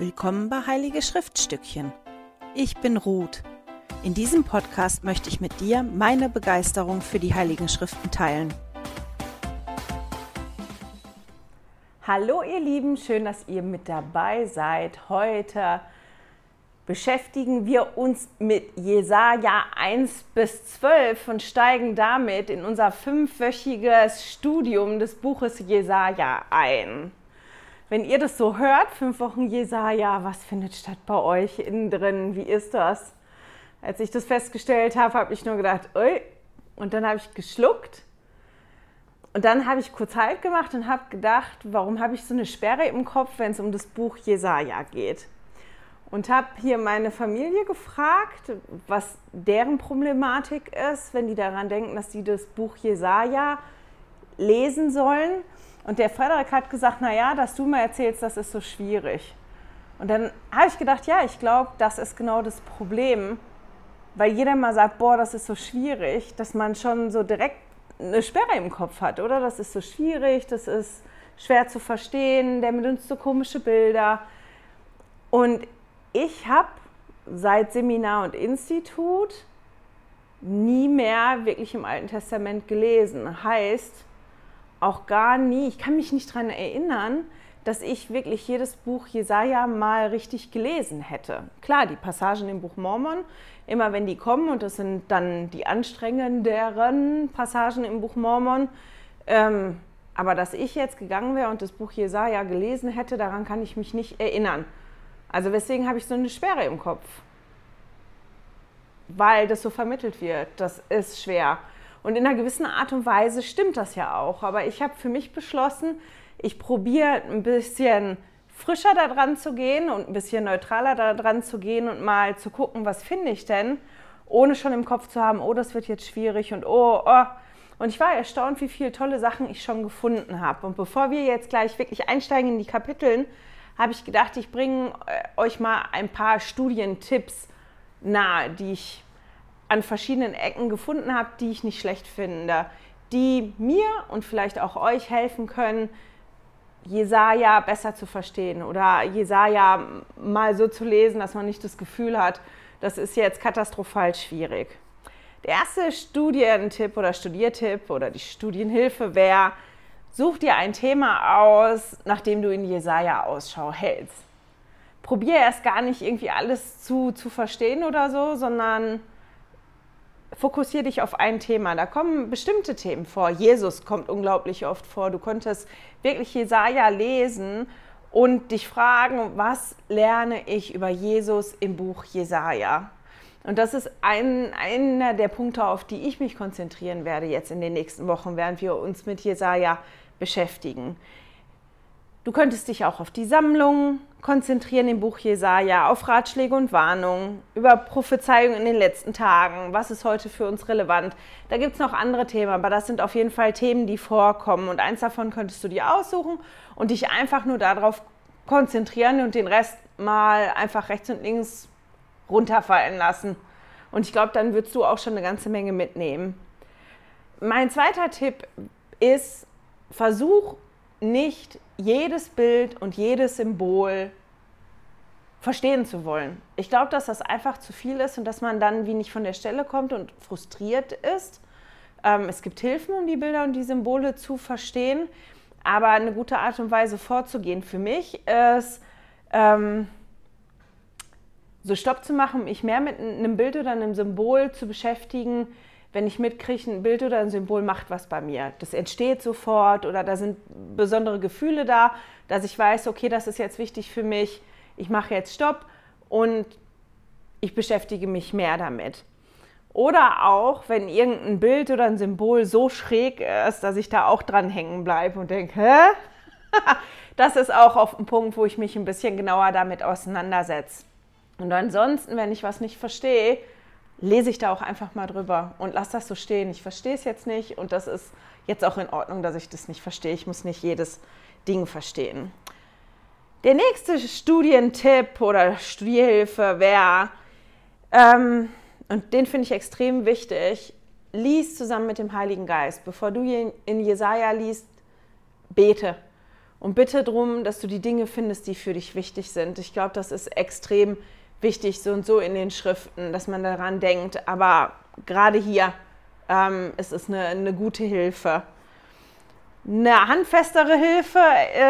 Willkommen bei Heilige Schriftstückchen. Ich bin Ruth. In diesem Podcast möchte ich mit dir meine Begeisterung für die Heiligen Schriften teilen. Hallo ihr Lieben, schön, dass ihr mit dabei seid. Heute beschäftigen wir uns mit Jesaja 1 bis 12 und steigen damit in unser fünfwöchiges Studium des Buches Jesaja ein. Wenn ihr das so hört, fünf Wochen Jesaja, was findet statt bei euch innen drin? Wie ist das? Als ich das festgestellt habe, habe ich nur gedacht, ui, und dann habe ich geschluckt. Und dann habe ich kurz Halt gemacht und habe gedacht, warum habe ich so eine Sperre im Kopf, wenn es um das Buch Jesaja geht? Und habe hier meine Familie gefragt, was deren Problematik ist, wenn die daran denken, dass sie das Buch Jesaja lesen sollen. Und der Frederik hat gesagt, naja, dass du mir erzählst, das ist so schwierig. Und dann habe ich gedacht, ja, ich glaube, das ist genau das Problem, weil jeder mal sagt, boah, das ist so schwierig, dass man schon so direkt eine Sperre im Kopf hat, oder? Das ist so schwierig, das ist schwer zu verstehen, der benutzt so komische Bilder. Und ich habe seit Seminar und Institut nie mehr wirklich im Alten Testament gelesen. Heißt, auch gar nie, ich kann mich nicht daran erinnern, dass ich wirklich jedes Buch Jesaja mal richtig gelesen hätte. Klar, die Passagen im Buch Mormon, immer wenn die kommen, und das sind dann die anstrengenderen Passagen im Buch Mormon, ähm, aber dass ich jetzt gegangen wäre und das Buch Jesaja gelesen hätte, daran kann ich mich nicht erinnern. Also weswegen habe ich so eine Schwere im Kopf? Weil das so vermittelt wird. Das ist schwer. Und in einer gewissen Art und Weise stimmt das ja auch. Aber ich habe für mich beschlossen, ich probiere ein bisschen frischer da dran zu gehen und ein bisschen neutraler da dran zu gehen und mal zu gucken, was finde ich denn, ohne schon im Kopf zu haben, oh, das wird jetzt schwierig und oh, oh. Und ich war erstaunt, wie viele tolle Sachen ich schon gefunden habe. Und bevor wir jetzt gleich wirklich einsteigen in die Kapiteln, habe ich gedacht, ich bringe äh, euch mal ein paar Studientipps nahe, die ich an verschiedenen Ecken gefunden habe, die ich nicht schlecht finde, die mir und vielleicht auch euch helfen können, Jesaja besser zu verstehen oder Jesaja mal so zu lesen, dass man nicht das Gefühl hat, das ist jetzt katastrophal schwierig. Der erste Studientipp oder Studiertipp oder die Studienhilfe wäre, such dir ein Thema aus, nachdem du in Jesaja Ausschau hältst. Probier erst gar nicht irgendwie alles zu, zu verstehen oder so, sondern fokussiere dich auf ein Thema. Da kommen bestimmte Themen vor. Jesus kommt unglaublich oft vor. Du konntest wirklich Jesaja lesen und dich fragen, was lerne ich über Jesus im Buch Jesaja? Und das ist ein, einer der Punkte, auf die ich mich konzentrieren werde jetzt in den nächsten Wochen, während wir uns mit Jesaja beschäftigen. Du könntest dich auch auf die Sammlung konzentrieren im Buch Jesaja, auf Ratschläge und Warnungen, über Prophezeiungen in den letzten Tagen, was ist heute für uns relevant. Da gibt es noch andere Themen, aber das sind auf jeden Fall Themen, die vorkommen. Und eins davon könntest du dir aussuchen und dich einfach nur darauf konzentrieren und den Rest mal einfach rechts und links runterfallen lassen. Und ich glaube, dann würdest du auch schon eine ganze Menge mitnehmen. Mein zweiter Tipp ist, versuch nicht jedes Bild und jedes Symbol verstehen zu wollen. Ich glaube, dass das einfach zu viel ist und dass man dann wie nicht von der Stelle kommt und frustriert ist. Ähm, es gibt Hilfen, um die Bilder und die Symbole zu verstehen, aber eine gute Art und Weise vorzugehen für mich ist, ähm, so Stopp zu machen, mich mehr mit einem Bild oder einem Symbol zu beschäftigen, wenn ich mitkriege, ein Bild oder ein Symbol macht was bei mir. Das entsteht sofort oder da sind besondere Gefühle da, dass ich weiß, okay, das ist jetzt wichtig für mich, ich mache jetzt Stopp und ich beschäftige mich mehr damit. Oder auch, wenn irgendein Bild oder ein Symbol so schräg ist, dass ich da auch dran hängen bleibe und denke, hä? das ist auch auf ein Punkt, wo ich mich ein bisschen genauer damit auseinandersetze. Und ansonsten, wenn ich was nicht verstehe, lese ich da auch einfach mal drüber und lasse das so stehen. Ich verstehe es jetzt nicht und das ist jetzt auch in Ordnung, dass ich das nicht verstehe. Ich muss nicht jedes Ding verstehen. Der nächste Studientipp oder Studierhilfe wäre, ähm, und den finde ich extrem wichtig, lies zusammen mit dem Heiligen Geist. Bevor du in Jesaja liest, bete Und bitte darum, dass du die Dinge findest, die für dich wichtig sind. Ich glaube, das ist extrem wichtig, so und so in den Schriften, dass man daran denkt. Aber gerade hier ähm, ist es eine, eine gute Hilfe. Eine handfestere Hilfe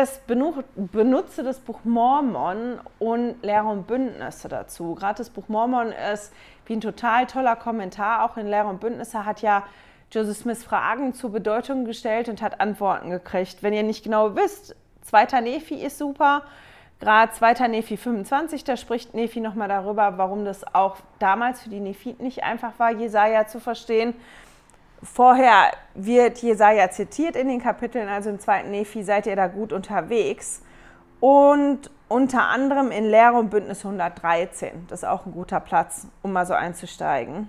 ist, benutze das Buch Mormon und Lehre und Bündnisse dazu. Gerade das Buch Mormon ist wie ein total toller Kommentar. Auch in Lehre und Bündnisse hat ja Joseph Smith Fragen zur Bedeutung gestellt und hat Antworten gekriegt. Wenn ihr nicht genau wisst, zweiter Nephi ist super. Gerade zweiter Nephi 25, da spricht Nephi nochmal darüber, warum das auch damals für die Nephiten nicht einfach war, Jesaja zu verstehen. Vorher wird Jesaja zitiert in den Kapiteln, also im zweiten Nephi seid ihr da gut unterwegs. Und unter anderem in Lehre und Bündnis 113. Das ist auch ein guter Platz, um mal so einzusteigen.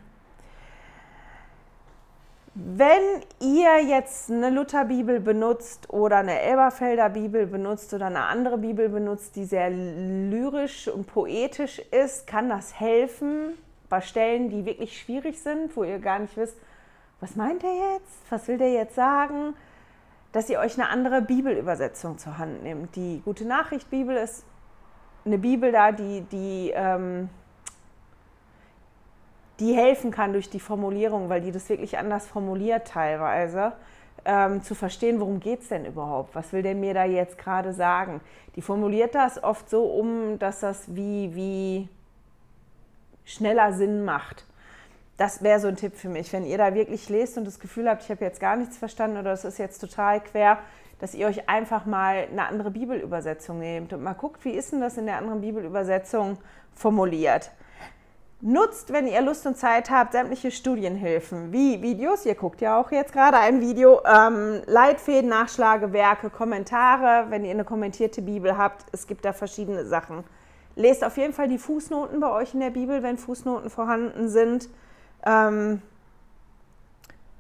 Wenn ihr jetzt eine Lutherbibel benutzt oder eine Elberfelder Bibel benutzt oder eine andere Bibel benutzt, die sehr lyrisch und poetisch ist, kann das helfen bei Stellen, die wirklich schwierig sind, wo ihr gar nicht wisst, was meint er jetzt? Was will der jetzt sagen? Dass ihr euch eine andere Bibelübersetzung zur Hand nehmt. Die Gute Nachricht Bibel ist eine Bibel da, die, die, ähm, die helfen kann durch die Formulierung, weil die das wirklich anders formuliert teilweise. Ähm, zu verstehen, worum geht es denn überhaupt? Was will der mir da jetzt gerade sagen? Die formuliert das oft so um, dass das wie, wie schneller Sinn macht das wäre so ein Tipp für mich. Wenn ihr da wirklich lest und das Gefühl habt, ich habe jetzt gar nichts verstanden oder es ist jetzt total quer, dass ihr euch einfach mal eine andere Bibelübersetzung nehmt und mal guckt, wie ist denn das in der anderen Bibelübersetzung formuliert. Nutzt, wenn ihr Lust und Zeit habt, sämtliche Studienhilfen wie Videos. Ihr guckt ja auch jetzt gerade ein Video. Ähm, Leitfäden, Nachschlagewerke, Kommentare, wenn ihr eine kommentierte Bibel habt. Es gibt da verschiedene Sachen. Lest auf jeden Fall die Fußnoten bei euch in der Bibel, wenn Fußnoten vorhanden sind. Ähm,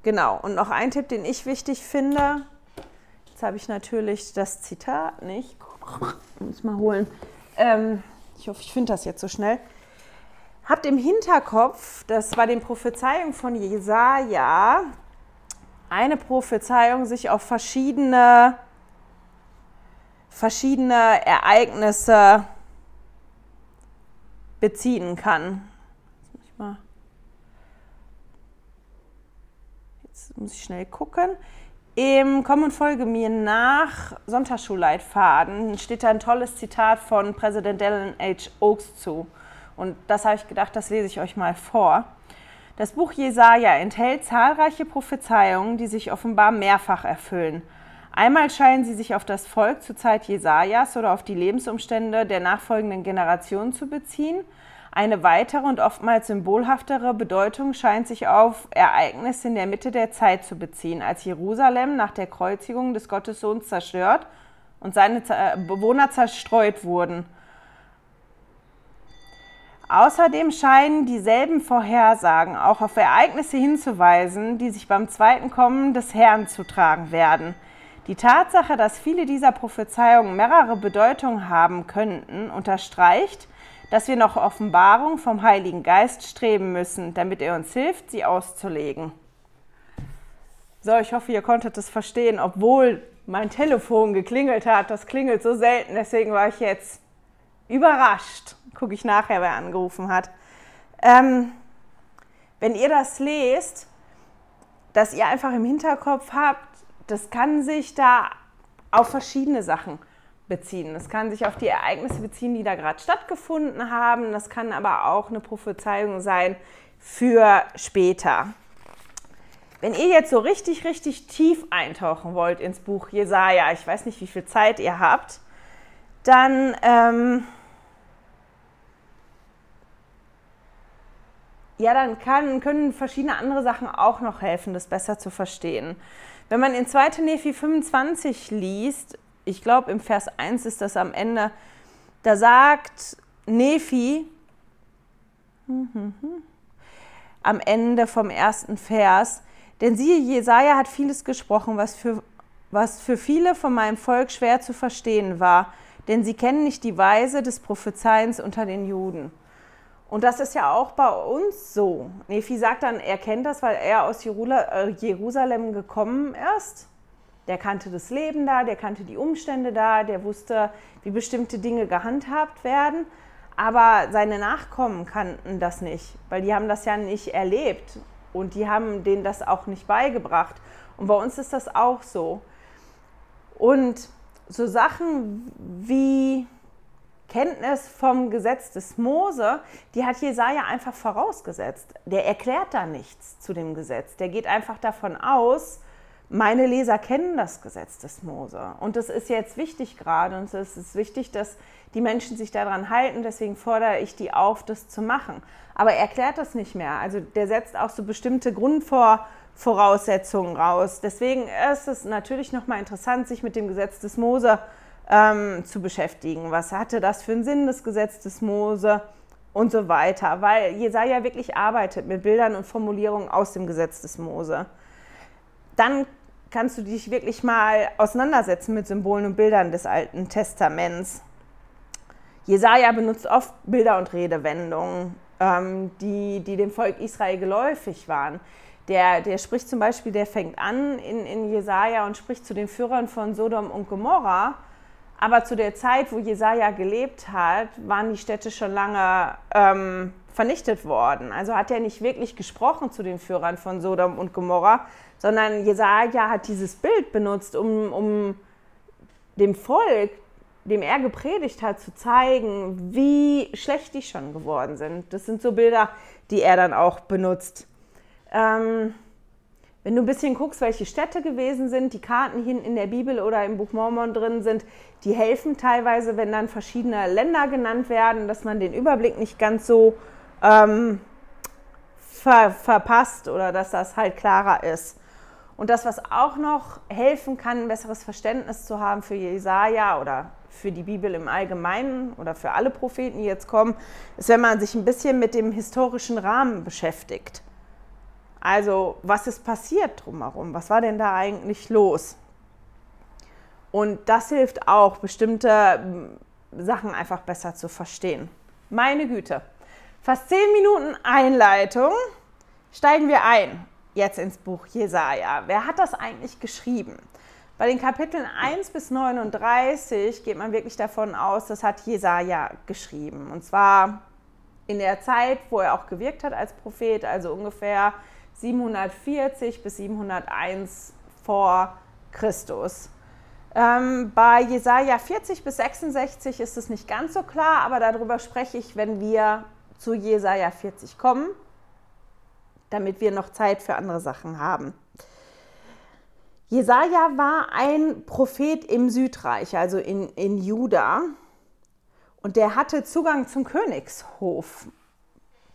genau, und noch ein Tipp, den ich wichtig finde. Jetzt habe ich natürlich das Zitat nicht. Muss mal holen. Ähm, ich hoffe, ich finde das jetzt so schnell. Habt im Hinterkopf, dass bei den Prophezeiungen von Jesaja eine Prophezeiung sich auf verschiedene, verschiedene Ereignisse beziehen kann. Jetzt muss ich schnell gucken. Im Komm und Folge mir nach Sonntagsschulleitfaden steht da ein tolles Zitat von Präsident Dylan H. Oaks zu. Und das habe ich gedacht, das lese ich euch mal vor. Das Buch Jesaja enthält zahlreiche Prophezeiungen, die sich offenbar mehrfach erfüllen. Einmal scheinen sie sich auf das Volk zur Zeit Jesajas oder auf die Lebensumstände der nachfolgenden Generationen zu beziehen. Eine weitere und oftmals symbolhaftere Bedeutung scheint sich auf Ereignisse in der Mitte der Zeit zu beziehen, als Jerusalem nach der Kreuzigung des Gottessohns zerstört und seine Bewohner zerstreut wurden. Außerdem scheinen dieselben Vorhersagen auch auf Ereignisse hinzuweisen, die sich beim zweiten Kommen des Herrn zutragen werden. Die Tatsache, dass viele dieser Prophezeiungen mehrere Bedeutungen haben könnten, unterstreicht, dass wir nach Offenbarung vom Heiligen Geist streben müssen, damit er uns hilft, sie auszulegen. So, ich hoffe, ihr konntet es verstehen, obwohl mein Telefon geklingelt hat. Das klingelt so selten, deswegen war ich jetzt überrascht. Gucke ich nachher, wer angerufen hat. Ähm, wenn ihr das lest, dass ihr einfach im Hinterkopf habt, das kann sich da auf verschiedene Sachen beziehen. Das kann sich auf die Ereignisse beziehen, die da gerade stattgefunden haben. Das kann aber auch eine Prophezeiung sein für später. Wenn ihr jetzt so richtig, richtig tief eintauchen wollt ins Buch Jesaja, ich weiß nicht, wie viel Zeit ihr habt, dann ähm, ja, dann kann, können verschiedene andere Sachen auch noch helfen, das besser zu verstehen. Wenn man in 2. Nephi 25 liest, ich glaube im Vers 1 ist das am Ende, da sagt Nephi am Ende vom ersten Vers, denn siehe, Jesaja hat vieles gesprochen, was für, was für viele von meinem Volk schwer zu verstehen war, denn sie kennen nicht die Weise des Prophezeiens unter den Juden. Und das ist ja auch bei uns so. Nephi sagt dann, er kennt das, weil er aus äh, Jerusalem gekommen ist Der kannte das Leben da, der kannte die Umstände da, der wusste, wie bestimmte Dinge gehandhabt werden. Aber seine Nachkommen kannten das nicht, weil die haben das ja nicht erlebt und die haben denen das auch nicht beigebracht. Und bei uns ist das auch so. Und so Sachen wie Kenntnis vom Gesetz des Mose, die hat Jesaja einfach vorausgesetzt. Der erklärt da nichts zu dem Gesetz. Der geht einfach davon aus, meine Leser kennen das Gesetz des Mose. Und das ist jetzt wichtig gerade. Und es ist wichtig, dass die Menschen sich daran halten. Deswegen fordere ich die auf, das zu machen. Aber er erklärt das nicht mehr. Also der setzt auch so bestimmte Grundvoraussetzungen raus. Deswegen ist es natürlich nochmal interessant, sich mit dem Gesetz des Mose ähm, zu beschäftigen. Was hatte das für einen Sinn, das Gesetz des Mose? Und so weiter, weil Jesaja wirklich arbeitet mit Bildern und Formulierungen aus dem Gesetz des Mose. Dann kannst du dich wirklich mal auseinandersetzen mit Symbolen und Bildern des Alten Testaments. Jesaja benutzt oft Bilder und Redewendungen, ähm, die, die dem Volk Israel geläufig waren. Der, der spricht zum Beispiel, der fängt an in, in Jesaja und spricht zu den Führern von Sodom und Gomorra. Aber zu der Zeit, wo Jesaja gelebt hat, waren die Städte schon lange ähm, vernichtet worden. Also hat er nicht wirklich gesprochen zu den Führern von Sodom und Gomorra, sondern Jesaja hat dieses Bild benutzt, um, um dem Volk, dem er gepredigt hat, zu zeigen, wie schlecht die schon geworden sind. Das sind so Bilder, die er dann auch benutzt. Ähm, wenn du ein bisschen guckst, welche Städte gewesen sind, die Karten hinten in der Bibel oder im Buch Mormon drin sind, die helfen teilweise, wenn dann verschiedene Länder genannt werden, dass man den Überblick nicht ganz so ähm, ver verpasst oder dass das halt klarer ist. Und das, was auch noch helfen kann, ein besseres Verständnis zu haben für Jesaja oder für die Bibel im Allgemeinen oder für alle Propheten, die jetzt kommen, ist, wenn man sich ein bisschen mit dem historischen Rahmen beschäftigt. Also, was ist passiert drumherum? Was war denn da eigentlich los? Und das hilft auch, bestimmte hm, Sachen einfach besser zu verstehen. Meine Güte. Fast zehn Minuten Einleitung. Steigen wir ein jetzt ins Buch Jesaja. Wer hat das eigentlich geschrieben? Bei den Kapiteln 1 bis 39 geht man wirklich davon aus, das hat Jesaja geschrieben. Und zwar in der Zeit, wo er auch gewirkt hat als Prophet, also ungefähr 740 bis 701 vor Christus. Ähm, bei Jesaja 40 bis 66 ist es nicht ganz so klar, aber darüber spreche ich, wenn wir zu Jesaja 40 kommen damit wir noch Zeit für andere Sachen haben. Jesaja war ein Prophet im Südreich, also in, in Juda, und der hatte Zugang zum Königshof.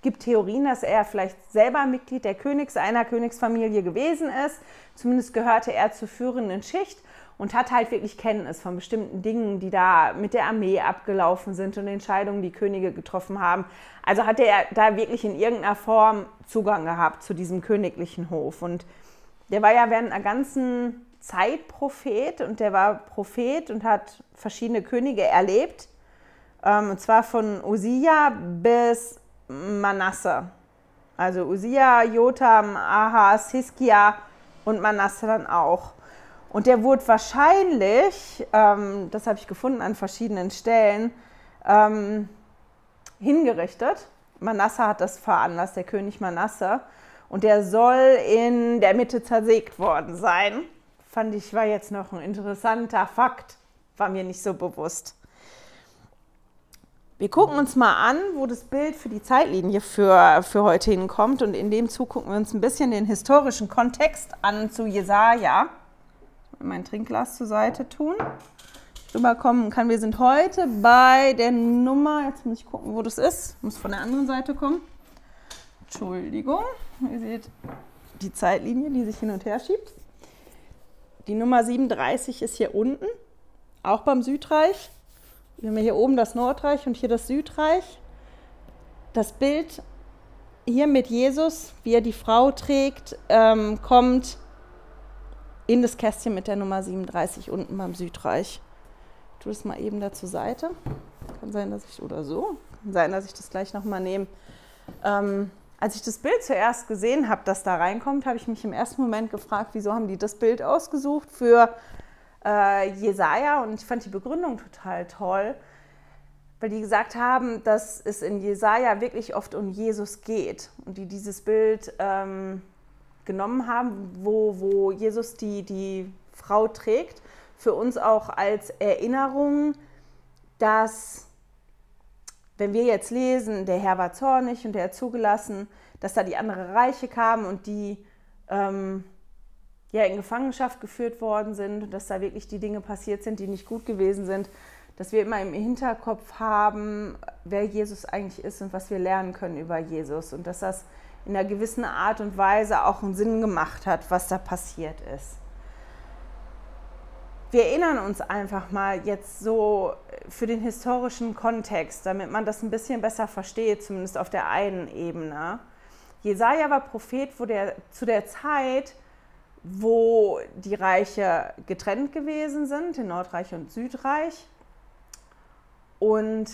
Gibt Theorien, dass er vielleicht selber Mitglied der Königs einer Königsfamilie gewesen ist. Zumindest gehörte er zur führenden Schicht und hat halt wirklich Kenntnis von bestimmten Dingen, die da mit der Armee abgelaufen sind und Entscheidungen, die Könige getroffen haben. Also hat er da wirklich in irgendeiner Form Zugang gehabt zu diesem königlichen Hof. Und der war ja während einer ganzen Zeit Prophet und der war Prophet und hat verschiedene Könige erlebt. Ähm, und zwar von Usia bis Manasse. Also Usia, Jotam, Ahas, Hiskia und Manasse dann auch. Und der wurde wahrscheinlich, ähm, das habe ich gefunden an verschiedenen Stellen, ähm, hingerichtet. Manasse hat das veranlasst, der König Manasse. Und der soll in der Mitte zersägt worden sein. Fand ich, war jetzt noch ein interessanter Fakt, war mir nicht so bewusst. Wir gucken uns mal an, wo das Bild für die Zeitlinie für, für heute hinkommt. Und in dem Zug gucken wir uns ein bisschen den historischen Kontext an zu Jesaja mein Trinkglas zur Seite tun. Rüberkommen kann. Wir sind heute bei der Nummer, jetzt muss ich gucken, wo das ist. Muss von der anderen Seite kommen. Entschuldigung. Ihr seht die Zeitlinie, die sich hin und her schiebt. Die Nummer 37 ist hier unten, auch beim Südreich. Wir haben hier oben das Nordreich und hier das Südreich. Das Bild hier mit Jesus, wie er die Frau trägt, ähm, kommt in das Kästchen mit der Nummer 37 unten beim Südreich. Ich tue das mal eben da zur Seite. Kann sein, dass ich, oder so, kann sein, dass ich das gleich nochmal nehme. Ähm, als ich das Bild zuerst gesehen habe, das da reinkommt, habe ich mich im ersten Moment gefragt, wieso haben die das Bild ausgesucht für äh, Jesaja? Und ich fand die Begründung total toll, weil die gesagt haben, dass es in Jesaja wirklich oft um Jesus geht und die dieses Bild ähm, genommen haben, wo, wo Jesus die, die Frau trägt, für uns auch als Erinnerung, dass wenn wir jetzt lesen, der Herr war zornig und der hat zugelassen, dass da die andere Reiche kamen und die ähm, ja in Gefangenschaft geführt worden sind und dass da wirklich die Dinge passiert sind, die nicht gut gewesen sind, dass wir immer im Hinterkopf haben, wer Jesus eigentlich ist und was wir lernen können über Jesus und dass das in einer gewissen Art und Weise auch einen Sinn gemacht hat, was da passiert ist. Wir erinnern uns einfach mal jetzt so für den historischen Kontext, damit man das ein bisschen besser versteht, zumindest auf der einen Ebene. Jesaja war Prophet wo der, zu der Zeit, wo die Reiche getrennt gewesen sind, in Nordreich und Südreich und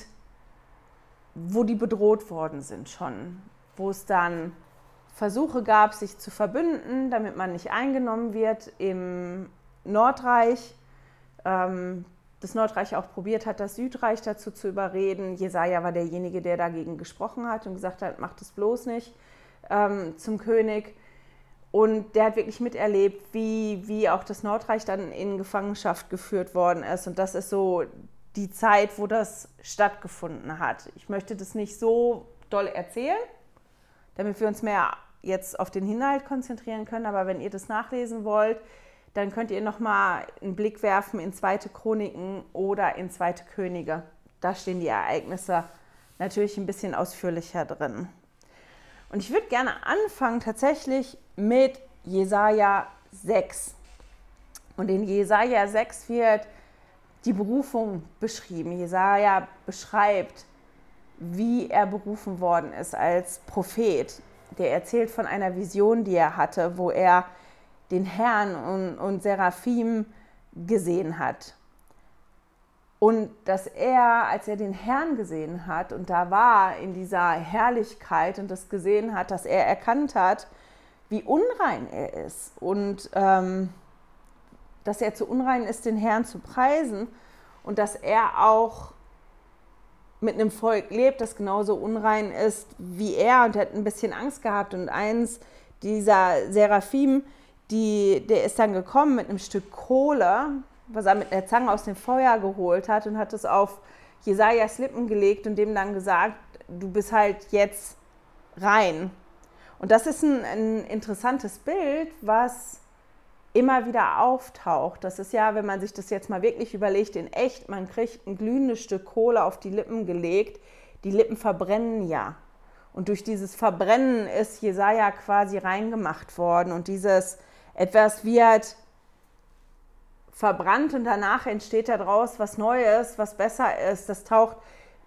wo die bedroht worden sind schon, wo es dann Versuche gab, sich zu verbünden, damit man nicht eingenommen wird im Nordreich. Ähm, das Nordreich auch probiert hat, das Südreich dazu zu überreden. Jesaja war derjenige, der dagegen gesprochen hat und gesagt hat, macht es bloß nicht ähm, zum König. Und der hat wirklich miterlebt, wie, wie auch das Nordreich dann in Gefangenschaft geführt worden ist. Und das ist so die Zeit, wo das stattgefunden hat. Ich möchte das nicht so doll erzählen, damit wir uns mehr jetzt auf den Inhalt konzentrieren können. Aber wenn ihr das nachlesen wollt, dann könnt ihr nochmal einen Blick werfen in Zweite Chroniken oder in Zweite Könige. Da stehen die Ereignisse natürlich ein bisschen ausführlicher drin. Und ich würde gerne anfangen tatsächlich mit Jesaja 6. Und in Jesaja 6 wird die Berufung beschrieben. Jesaja beschreibt, wie er berufen worden ist als Prophet. Der erzählt von einer Vision, die er hatte, wo er den Herrn und, und Seraphim gesehen hat. Und dass er, als er den Herrn gesehen hat und da war in dieser Herrlichkeit und das gesehen hat, dass er erkannt hat, wie unrein er ist und ähm, dass er zu unrein ist, den Herrn zu preisen und dass er auch mit einem Volk lebt, das genauso unrein ist wie er und hat ein bisschen Angst gehabt und eins dieser Seraphim, die, der ist dann gekommen mit einem Stück Kohle, was er mit einer Zange aus dem Feuer geholt hat und hat es auf Jesajas Lippen gelegt und dem dann gesagt, du bist halt jetzt rein. Und das ist ein, ein interessantes Bild, was immer wieder auftaucht. Das ist ja, wenn man sich das jetzt mal wirklich überlegt, in echt, man kriegt ein glühendes Stück Kohle auf die Lippen gelegt. Die Lippen verbrennen ja. Und durch dieses Verbrennen ist Jesaja quasi reingemacht worden. Und dieses etwas wird verbrannt und danach entsteht daraus was Neues, was besser ist. Das taucht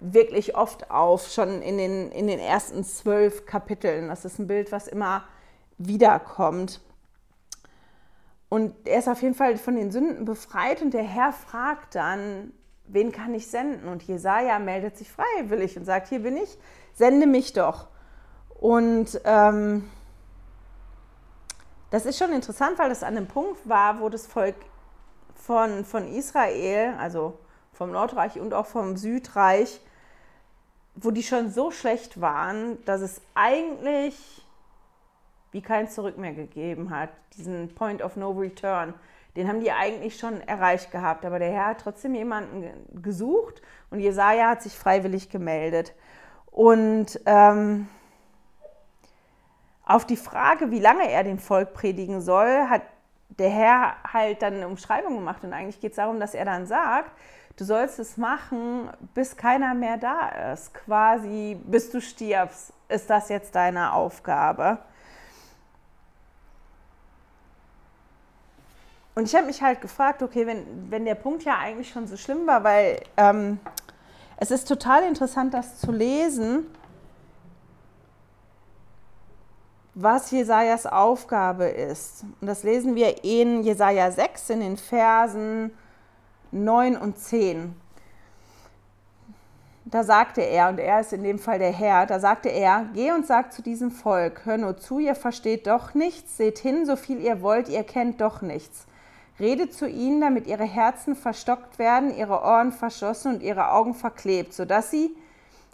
wirklich oft auf, schon in den, in den ersten zwölf Kapiteln. Das ist ein Bild, was immer wiederkommt. Und er ist auf jeden Fall von den Sünden befreit und der Herr fragt dann, wen kann ich senden? Und Jesaja meldet sich freiwillig und sagt: Hier bin ich, sende mich doch. Und ähm, das ist schon interessant, weil das an einem Punkt war, wo das Volk von, von Israel, also vom Nordreich und auch vom Südreich, wo die schon so schlecht waren, dass es eigentlich wie kein Zurück mehr gegeben hat. Diesen Point of No Return, den haben die eigentlich schon erreicht gehabt. Aber der Herr hat trotzdem jemanden gesucht und Jesaja hat sich freiwillig gemeldet. Und ähm, auf die Frage, wie lange er dem Volk predigen soll, hat der Herr halt dann eine Umschreibung gemacht. Und eigentlich geht es darum, dass er dann sagt, du sollst es machen, bis keiner mehr da ist. Quasi, bis du stirbst, ist das jetzt deine Aufgabe. Und ich habe mich halt gefragt, okay, wenn, wenn der Punkt ja eigentlich schon so schlimm war, weil ähm, es ist total interessant, das zu lesen, was Jesajas Aufgabe ist. Und das lesen wir in Jesaja 6 in den Versen 9 und 10. da sagte er, und er ist in dem Fall der Herr, da sagte er, geh und sag zu diesem Volk, hör nur zu, ihr versteht doch nichts, seht hin, so viel ihr wollt, ihr kennt doch nichts. Redet zu ihnen, damit ihre Herzen verstockt werden, ihre Ohren verschlossen und ihre Augen verklebt, sodass sie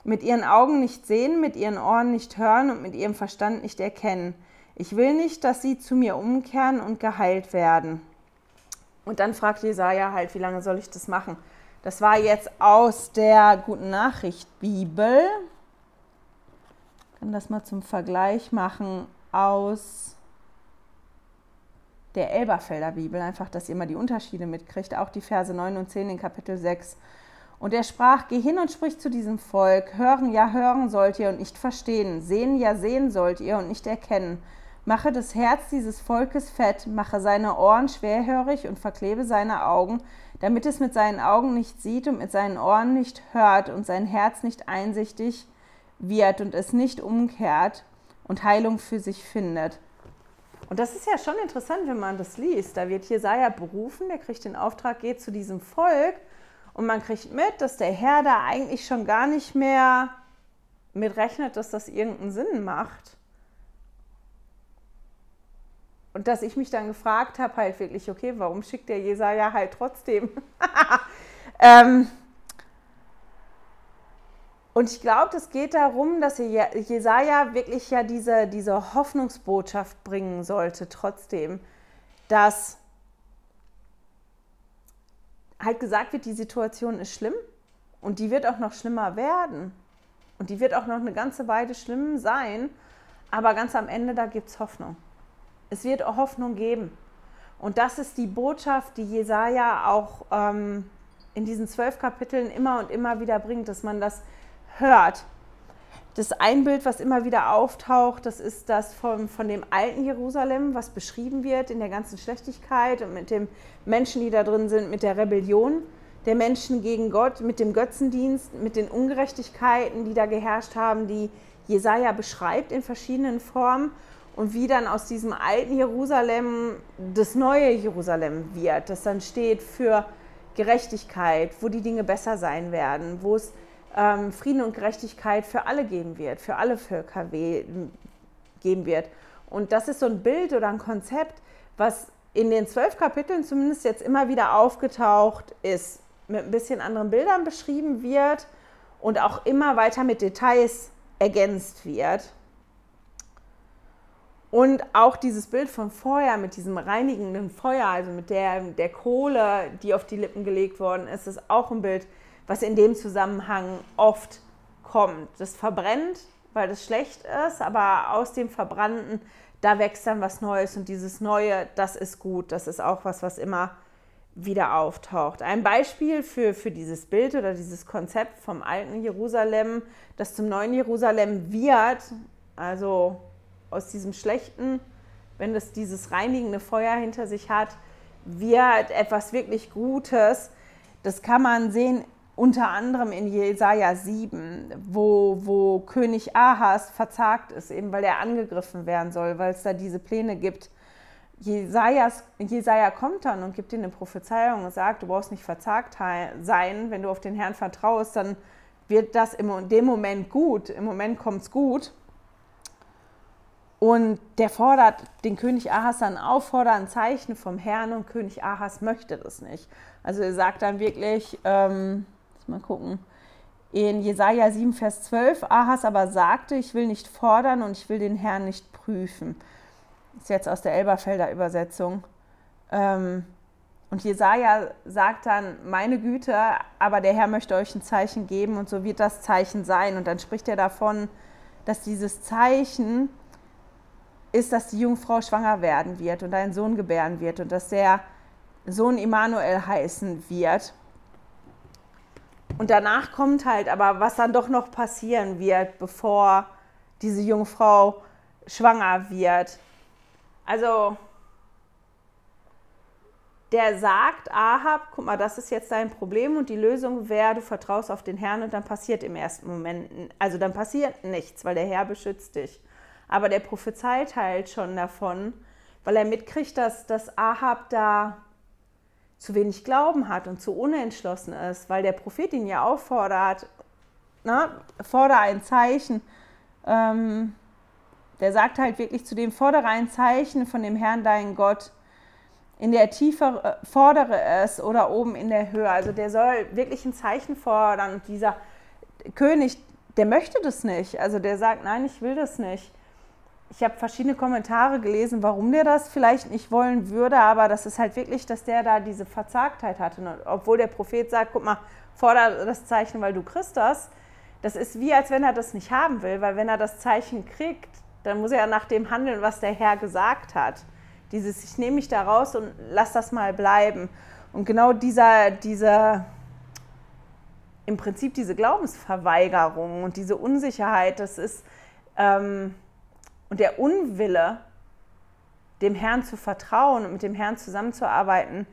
mit ihren Augen nicht sehen, mit ihren Ohren nicht hören und mit ihrem Verstand nicht erkennen. Ich will nicht, dass sie zu mir umkehren und geheilt werden. Und dann fragt Jesaja halt, wie lange soll ich das machen? Das war jetzt aus der Guten Nachricht Bibel. Ich kann das mal zum Vergleich machen aus der Elberfelder Bibel, einfach, dass ihr mal die Unterschiede mitkriegt, auch die Verse 9 und 10 in Kapitel 6. Und er sprach, geh hin und sprich zu diesem Volk, hören ja hören sollt ihr und nicht verstehen, sehen ja sehen sollt ihr und nicht erkennen. Mache das Herz dieses Volkes fett, mache seine Ohren schwerhörig und verklebe seine Augen, damit es mit seinen Augen nicht sieht und mit seinen Ohren nicht hört und sein Herz nicht einsichtig wird und es nicht umkehrt und Heilung für sich findet. Und das ist ja schon interessant, wenn man das liest. Da wird Jesaja berufen, der kriegt den Auftrag, geht zu diesem Volk und man kriegt mit, dass der Herr da eigentlich schon gar nicht mehr mit rechnet, dass das irgendeinen Sinn macht. Und dass ich mich dann gefragt habe, halt wirklich, okay, warum schickt der Jesaja halt trotzdem? ähm, und ich glaube, es geht darum, dass Jesaja wirklich ja diese, diese Hoffnungsbotschaft bringen sollte, trotzdem, dass halt gesagt wird, die Situation ist schlimm und die wird auch noch schlimmer werden. Und die wird auch noch eine ganze Weile schlimm sein, aber ganz am Ende, da gibt es Hoffnung. Es wird Hoffnung geben. Und das ist die Botschaft, die Jesaja auch ähm, in diesen zwölf Kapiteln immer und immer wieder bringt, dass man das hört. Das ein Bild, was immer wieder auftaucht, das ist das von, von dem alten Jerusalem, was beschrieben wird in der ganzen Schlechtigkeit und mit den Menschen, die da drin sind, mit der Rebellion der Menschen gegen Gott, mit dem Götzendienst, mit den Ungerechtigkeiten, die da geherrscht haben, die Jesaja beschreibt in verschiedenen Formen und wie dann aus diesem alten Jerusalem das neue Jerusalem wird, das dann steht für Gerechtigkeit, wo die Dinge besser sein werden, wo es ähm, Frieden und Gerechtigkeit für alle geben wird, für alle Völker geben wird. Und das ist so ein Bild oder ein Konzept, was in den zwölf Kapiteln zumindest jetzt immer wieder aufgetaucht ist, mit ein bisschen anderen Bildern beschrieben wird und auch immer weiter mit Details ergänzt wird. Und auch dieses Bild von Feuer mit diesem reinigenden Feuer, also mit der, der Kohle, die auf die Lippen gelegt worden ist, ist auch ein Bild, was in dem Zusammenhang oft kommt. Das verbrennt, weil das schlecht ist, aber aus dem Verbrannten, da wächst dann was Neues und dieses Neue, das ist gut. Das ist auch was, was immer wieder auftaucht. Ein Beispiel für, für dieses Bild oder dieses Konzept vom alten Jerusalem, das zum neuen Jerusalem wird, also aus diesem Schlechten, wenn es dieses reinigende Feuer hinter sich hat, wird etwas wirklich Gutes. Das kann man sehen unter anderem in Jesaja 7, wo, wo König Ahas verzagt ist, eben weil er angegriffen werden soll, weil es da diese Pläne gibt. Jesajas, Jesaja kommt dann und gibt dir eine Prophezeiung und sagt, du brauchst nicht verzagt sein, wenn du auf den Herrn vertraust, dann wird das in dem Moment gut, im Moment kommt es gut. Und der fordert den König Ahas dann auf, fordert ein Zeichen vom Herrn und König Ahas möchte das nicht. Also er sagt dann wirklich, ähm, mal gucken, in Jesaja 7, Vers 12, Ahas aber sagte, ich will nicht fordern und ich will den Herrn nicht prüfen. Das ist jetzt aus der Elberfelder Übersetzung. Ähm, und Jesaja sagt dann, meine Güte, aber der Herr möchte euch ein Zeichen geben und so wird das Zeichen sein. Und dann spricht er davon, dass dieses Zeichen ist, dass die Jungfrau schwanger werden wird und einen Sohn gebären wird und dass der Sohn Immanuel heißen wird. Und danach kommt halt aber, was dann doch noch passieren wird, bevor diese Jungfrau schwanger wird. Also, der sagt Ahab, guck mal, das ist jetzt dein Problem und die Lösung wäre, du vertraust auf den Herrn und dann passiert im ersten Moment, also dann passiert nichts, weil der Herr beschützt dich. Aber der prophezeit halt schon davon, weil er mitkriegt, dass, dass Ahab da zu wenig Glauben hat und zu unentschlossen ist, weil der Prophet ihn ja auffordert, ne, fordere ein Zeichen. Ähm, der sagt halt wirklich zu dem, fordere ein Zeichen von dem Herrn, dein Gott. In der Tiefe äh, fordere es oder oben in der Höhe. Also der soll wirklich ein Zeichen fordern. Und dieser König, der möchte das nicht. Also der sagt, nein, ich will das nicht. Ich habe verschiedene Kommentare gelesen, warum der das vielleicht nicht wollen würde, aber das ist halt wirklich, dass der da diese Verzagtheit hatte. Und obwohl der Prophet sagt, guck mal, fordere das Zeichen, weil du Christ hast, das ist wie, als wenn er das nicht haben will, weil wenn er das Zeichen kriegt, dann muss er nach dem handeln, was der Herr gesagt hat. Dieses, ich nehme mich da raus und lass das mal bleiben. Und genau dieser, dieser, im Prinzip diese Glaubensverweigerung und diese Unsicherheit, das ist, ähm, und der Unwille, dem Herrn zu vertrauen und mit dem Herrn zusammenzuarbeiten,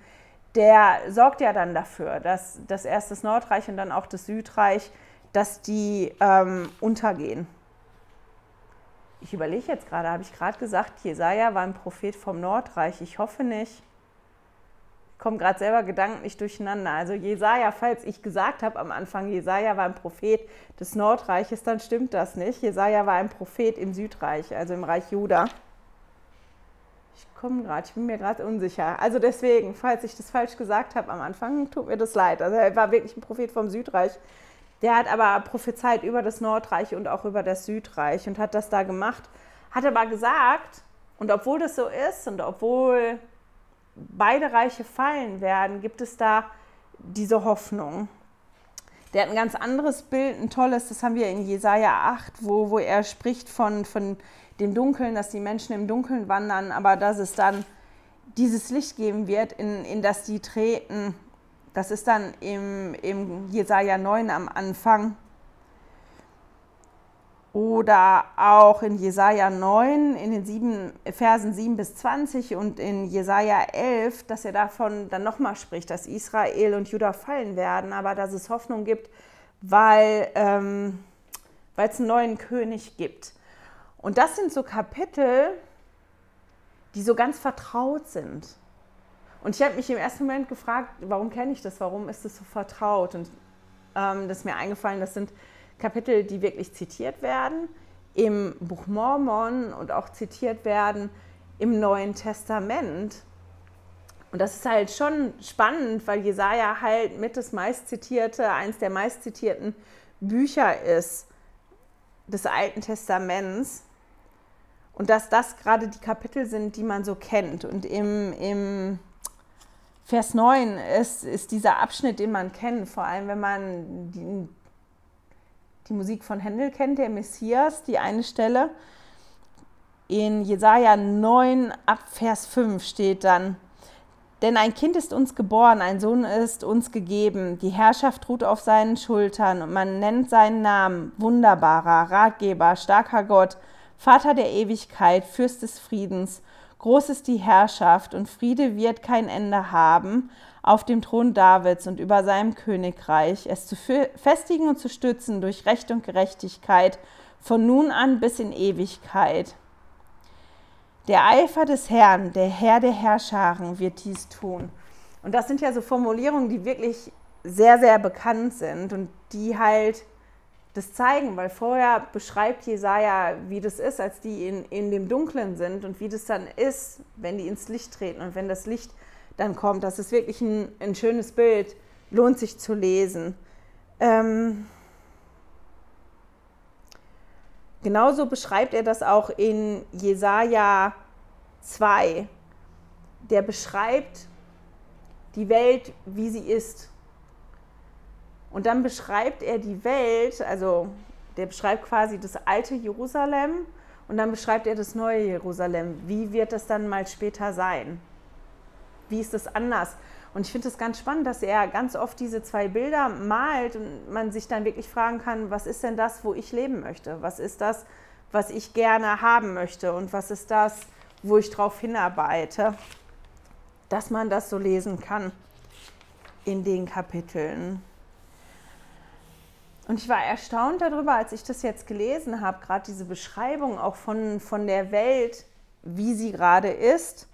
der sorgt ja dann dafür, dass, dass erst das Nordreich und dann auch das Südreich, dass die ähm, untergehen. Ich überlege jetzt gerade, habe ich gerade gesagt, Jesaja war ein Prophet vom Nordreich? Ich hoffe nicht. Komme gerade selber gedanklich durcheinander. Also Jesaja, falls ich gesagt habe am Anfang, Jesaja war ein Prophet des Nordreiches, dann stimmt das nicht. Jesaja war ein Prophet im Südreich, also im Reich Juda. Ich komme gerade, ich bin mir gerade unsicher. Also deswegen, falls ich das falsch gesagt habe am Anfang, tut mir das leid. Also er war wirklich ein Prophet vom Südreich. Der hat aber prophezeit über das Nordreich und auch über das Südreich und hat das da gemacht. Hat aber gesagt, und obwohl das so ist und obwohl beide Reiche fallen werden, gibt es da diese Hoffnung. Der hat ein ganz anderes Bild, ein tolles, das haben wir in Jesaja 8, wo, wo er spricht von, von dem Dunkeln, dass die Menschen im Dunkeln wandern, aber dass es dann dieses Licht geben wird, in, in das die treten das ist dann im, im Jesaja 9 am Anfang. Oder auch in Jesaja 9, in den sieben, Versen 7 bis 20 und in Jesaja 11, dass er davon dann nochmal spricht, dass Israel und Juda fallen werden, aber dass es Hoffnung gibt, weil ähm, es einen neuen König gibt. Und das sind so Kapitel, die so ganz vertraut sind. Und ich habe mich im ersten Moment gefragt, warum kenne ich das, warum ist das so vertraut? Und ähm, das ist mir eingefallen, das sind Kapitel, die wirklich zitiert werden im Buch Mormon und auch zitiert werden im Neuen Testament. Und das ist halt schon spannend, weil Jesaja halt mit das meistzitierte, eins der meistzitierten Bücher ist des Alten Testaments. Und dass das gerade die Kapitel sind, die man so kennt. Und im, im Vers 9 ist, ist dieser Abschnitt, den man kennt, vor allem wenn man die, die Musik von Händel kennt, der Messias, die eine Stelle. In Jesaja 9 ab Vers 5 steht dann, denn ein Kind ist uns geboren, ein Sohn ist uns gegeben, die Herrschaft ruht auf seinen Schultern und man nennt seinen Namen wunderbarer, Ratgeber, starker Gott, Vater der Ewigkeit, Fürst des Friedens. Groß ist die Herrschaft und Friede wird kein Ende haben auf dem Thron Davids und über seinem Königreich, es zu festigen und zu stützen durch Recht und Gerechtigkeit von nun an bis in Ewigkeit. Der Eifer des Herrn, der Herr der Herrscharen, wird dies tun. Und das sind ja so Formulierungen, die wirklich sehr, sehr bekannt sind und die halt das zeigen, weil vorher beschreibt Jesaja, wie das ist, als die in, in dem Dunklen sind und wie das dann ist, wenn die ins Licht treten und wenn das Licht dann kommt. Das ist wirklich ein, ein schönes Bild, lohnt sich zu lesen. Ähm, genauso beschreibt er das auch in Jesaja 2. Der beschreibt die Welt, wie sie ist und dann beschreibt er die Welt, also der beschreibt quasi das alte Jerusalem und dann beschreibt er das neue Jerusalem. Wie wird das dann mal später sein? Wie ist das anders? Und ich finde es ganz spannend, dass er ganz oft diese zwei Bilder malt und man sich dann wirklich fragen kann, was ist denn das, wo ich leben möchte? Was ist das, was ich gerne haben möchte? Und was ist das, wo ich darauf hinarbeite? Dass man das so lesen kann in den Kapiteln. Und ich war erstaunt darüber, als ich das jetzt gelesen habe, gerade diese Beschreibung auch von, von der Welt, wie sie gerade ist,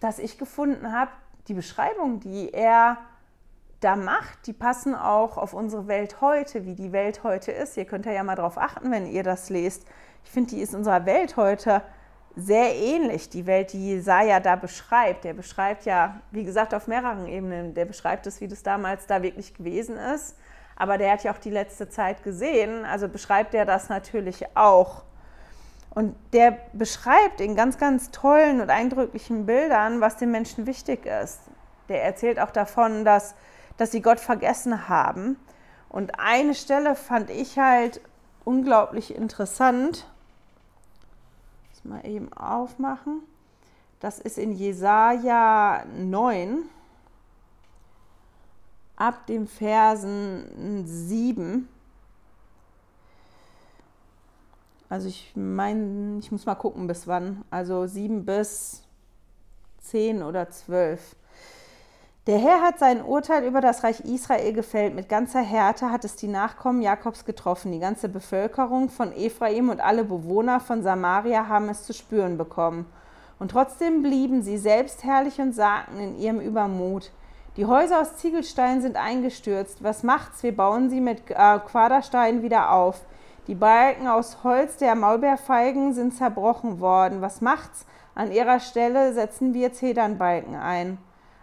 dass ich gefunden habe, die Beschreibung, die er da macht, die passen auch auf unsere Welt heute, wie die Welt heute ist. Ihr könnt ja mal darauf achten, wenn ihr das lest. Ich finde, die ist unserer Welt heute sehr ähnlich, die Welt, die Jesaja da beschreibt. Der beschreibt ja, wie gesagt, auf mehreren Ebenen. Der beschreibt es, wie das damals da wirklich gewesen ist. Aber der hat ja auch die letzte Zeit gesehen, also beschreibt er das natürlich auch. Und der beschreibt in ganz, ganz tollen und eindrücklichen Bildern, was den Menschen wichtig ist. Der erzählt auch davon, dass dass sie Gott vergessen haben. Und eine Stelle fand ich halt unglaublich interessant. Das mal eben aufmachen. Das ist in Jesaja 9, ab dem Versen 7. Also ich meine, ich muss mal gucken, bis wann. Also 7 bis 10 oder 12. Der Herr hat sein Urteil über das Reich Israel gefällt. Mit ganzer Härte hat es die Nachkommen Jakobs getroffen. Die ganze Bevölkerung von Ephraim und alle Bewohner von Samaria haben es zu spüren bekommen. Und trotzdem blieben sie selbstherrlich und sagten in ihrem Übermut, die Häuser aus Ziegelstein sind eingestürzt. Was macht's? Wir bauen sie mit äh, Quadersteinen wieder auf. Die Balken aus Holz der Maulbeerfeigen sind zerbrochen worden. Was macht's? An ihrer Stelle setzen wir Zedernbalken ein.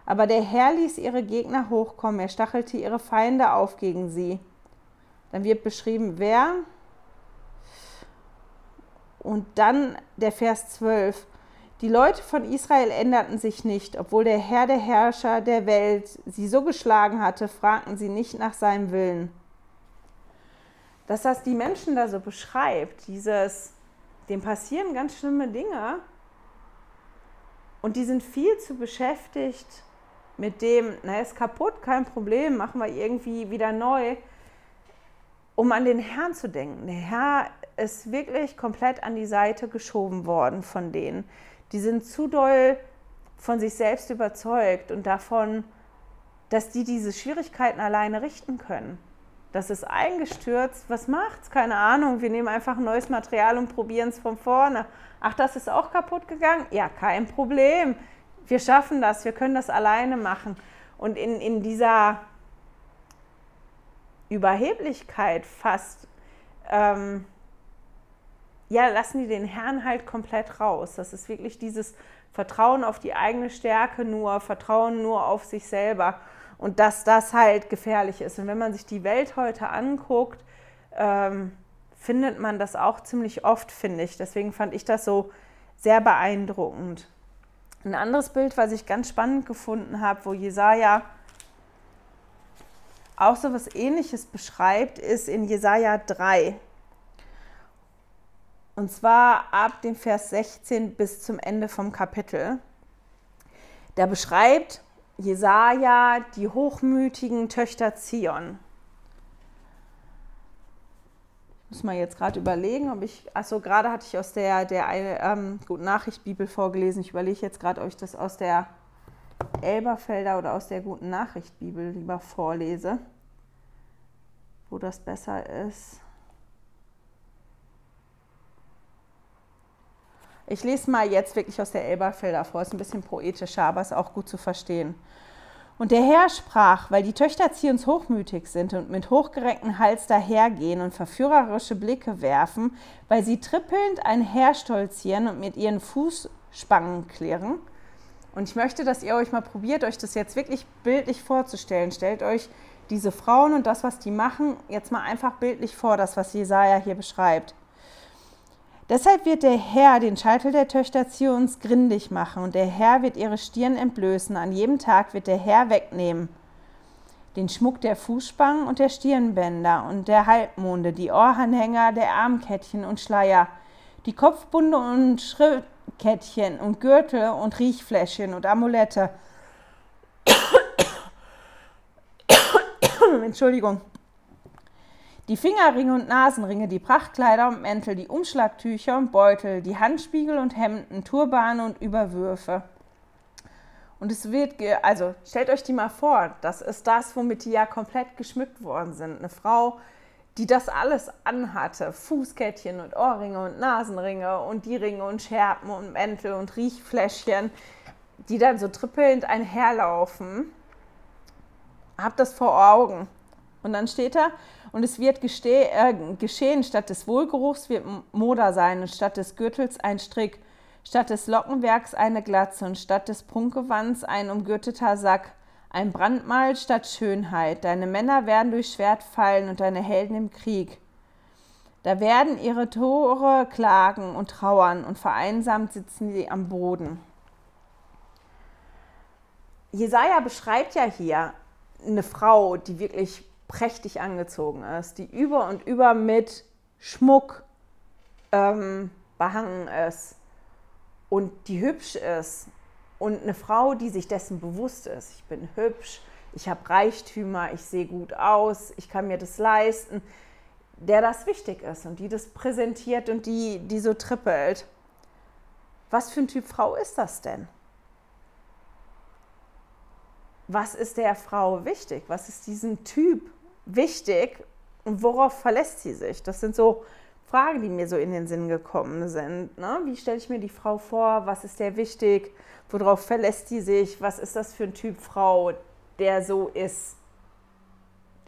Aber der Herr ließ ihre Gegner hochkommen, er stachelte ihre Feinde auf gegen sie. Dann wird beschrieben, wer. Und dann der Vers 12. Die Leute von Israel änderten sich nicht, obwohl der Herr der Herrscher der Welt sie so geschlagen hatte, fragten sie nicht nach seinem Willen. Dass das die Menschen da so beschreibt, dieses, dem passieren ganz schlimme Dinge und die sind viel zu beschäftigt, mit dem, na, ist kaputt, kein Problem, machen wir irgendwie wieder neu, um an den Herrn zu denken. Der Herr ist wirklich komplett an die Seite geschoben worden von denen. Die sind zu doll von sich selbst überzeugt und davon, dass die diese Schwierigkeiten alleine richten können. Das ist eingestürzt. Was macht's? Keine Ahnung. Wir nehmen einfach neues Material und probieren es von vorne. Ach, das ist auch kaputt gegangen? Ja, kein Problem wir schaffen das, wir können das alleine machen. Und in, in dieser Überheblichkeit fast, ähm, ja, lassen die den Herrn halt komplett raus. Das ist wirklich dieses Vertrauen auf die eigene Stärke nur, Vertrauen nur auf sich selber. Und dass das halt gefährlich ist. Und wenn man sich die Welt heute anguckt, ähm, findet man das auch ziemlich oft, finde ich. Deswegen fand ich das so sehr beeindruckend. Ein anderes Bild, was ich ganz spannend gefunden habe, wo Jesaja auch so was Ähnliches beschreibt, ist in Jesaja 3. Und zwar ab dem Vers 16 bis zum Ende vom Kapitel. Da beschreibt Jesaja die hochmütigen Töchter Zion. muss mal jetzt gerade überlegen, ob ich, achso, gerade hatte ich aus der, der ähm, Guten Nachricht Bibel vorgelesen. Ich überlege jetzt gerade, ob ich das aus der Elberfelder oder aus der Guten Nachricht Bibel lieber vorlese, wo das besser ist. Ich lese mal jetzt wirklich aus der Elberfelder vor, ist ein bisschen poetischer, aber ist auch gut zu verstehen. Und der Herr sprach, weil die Töchter Zions hochmütig sind und mit hochgerecktem Hals dahergehen und verführerische Blicke werfen, weil sie trippelnd einherstolzieren und mit ihren Fußspangen klirren. Und ich möchte, dass ihr euch mal probiert, euch das jetzt wirklich bildlich vorzustellen. Stellt euch diese Frauen und das, was die machen, jetzt mal einfach bildlich vor, das, was Jesaja hier beschreibt. Deshalb wird der Herr den Scheitel der Töchter Zions grindig machen und der Herr wird ihre Stirn entblößen. An jedem Tag wird der Herr wegnehmen den Schmuck der Fußspangen und der Stirnbänder und der Halbmonde, die Ohrhanhänger, der Armkettchen und Schleier, die Kopfbunde und Schrittkettchen und Gürtel und Riechfläschchen und Amulette. Entschuldigung die Fingerringe und Nasenringe, die Prachtkleider und Mäntel, die Umschlagtücher und Beutel, die Handspiegel und Hemden, Turbane und Überwürfe. Und es wird, also stellt euch die mal vor, das ist das, womit die ja komplett geschmückt worden sind. Eine Frau, die das alles anhatte, Fußkettchen und Ohrringe und Nasenringe und die Ringe und Schärpen und Mäntel und Riechfläschchen, die dann so trippelnd einherlaufen hab das vor Augen. Und dann steht da, und es wird äh, geschehen, statt des Wohlgeruchs wird Moder sein und statt des Gürtels ein Strick, statt des Lockenwerks eine Glatze und statt des Prunkgewands ein umgürteter Sack, ein Brandmal statt Schönheit. Deine Männer werden durch Schwert fallen und deine Helden im Krieg. Da werden ihre Tore klagen und trauern und vereinsamt sitzen sie am Boden. Jesaja beschreibt ja hier eine Frau, die wirklich prächtig angezogen ist, die über und über mit Schmuck ähm, behangen ist und die hübsch ist und eine Frau, die sich dessen bewusst ist. Ich bin hübsch, ich habe Reichtümer, ich sehe gut aus, ich kann mir das leisten, der das wichtig ist und die das präsentiert und die, die so trippelt. Was für ein Typ Frau ist das denn? Was ist der Frau wichtig? Was ist diesem Typ wichtig und worauf verlässt sie sich? Das sind so Fragen, die mir so in den Sinn gekommen sind. Ne? Wie stelle ich mir die Frau vor? Was ist der wichtig? Worauf verlässt die sich? Was ist das für ein Typ Frau, der so ist?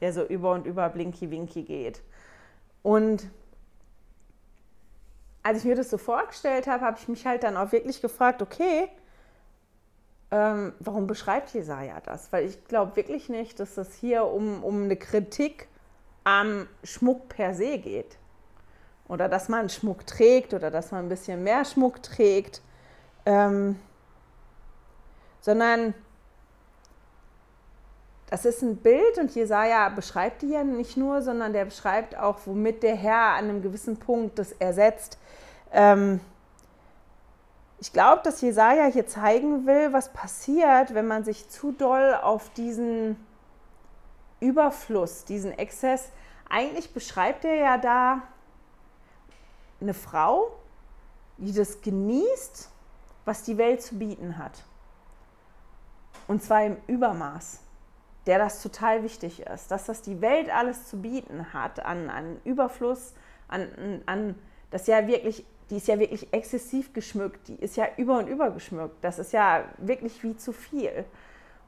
Der so über und über Blinky-Winky geht. Und als ich mir das so vorgestellt habe, habe ich mich halt dann auch wirklich gefragt, okay, ähm, warum beschreibt Jesaja das? Weil ich glaube wirklich nicht, dass es hier um, um eine Kritik am Schmuck per se geht. Oder dass man Schmuck trägt oder dass man ein bisschen mehr Schmuck trägt. Ähm, sondern das ist ein Bild und Jesaja beschreibt die ja nicht nur, sondern der beschreibt auch, womit der Herr an einem gewissen Punkt das ersetzt. Ähm, ich glaube, dass Jesaja hier zeigen will, was passiert, wenn man sich zu doll auf diesen Überfluss, diesen Exzess, eigentlich beschreibt er ja da eine Frau, die das genießt, was die Welt zu bieten hat. Und zwar im Übermaß, der das total wichtig ist, dass das die Welt alles zu bieten hat an, an Überfluss, an, an das ja wirklich die ist ja wirklich exzessiv geschmückt, die ist ja über und über geschmückt. Das ist ja wirklich wie zu viel.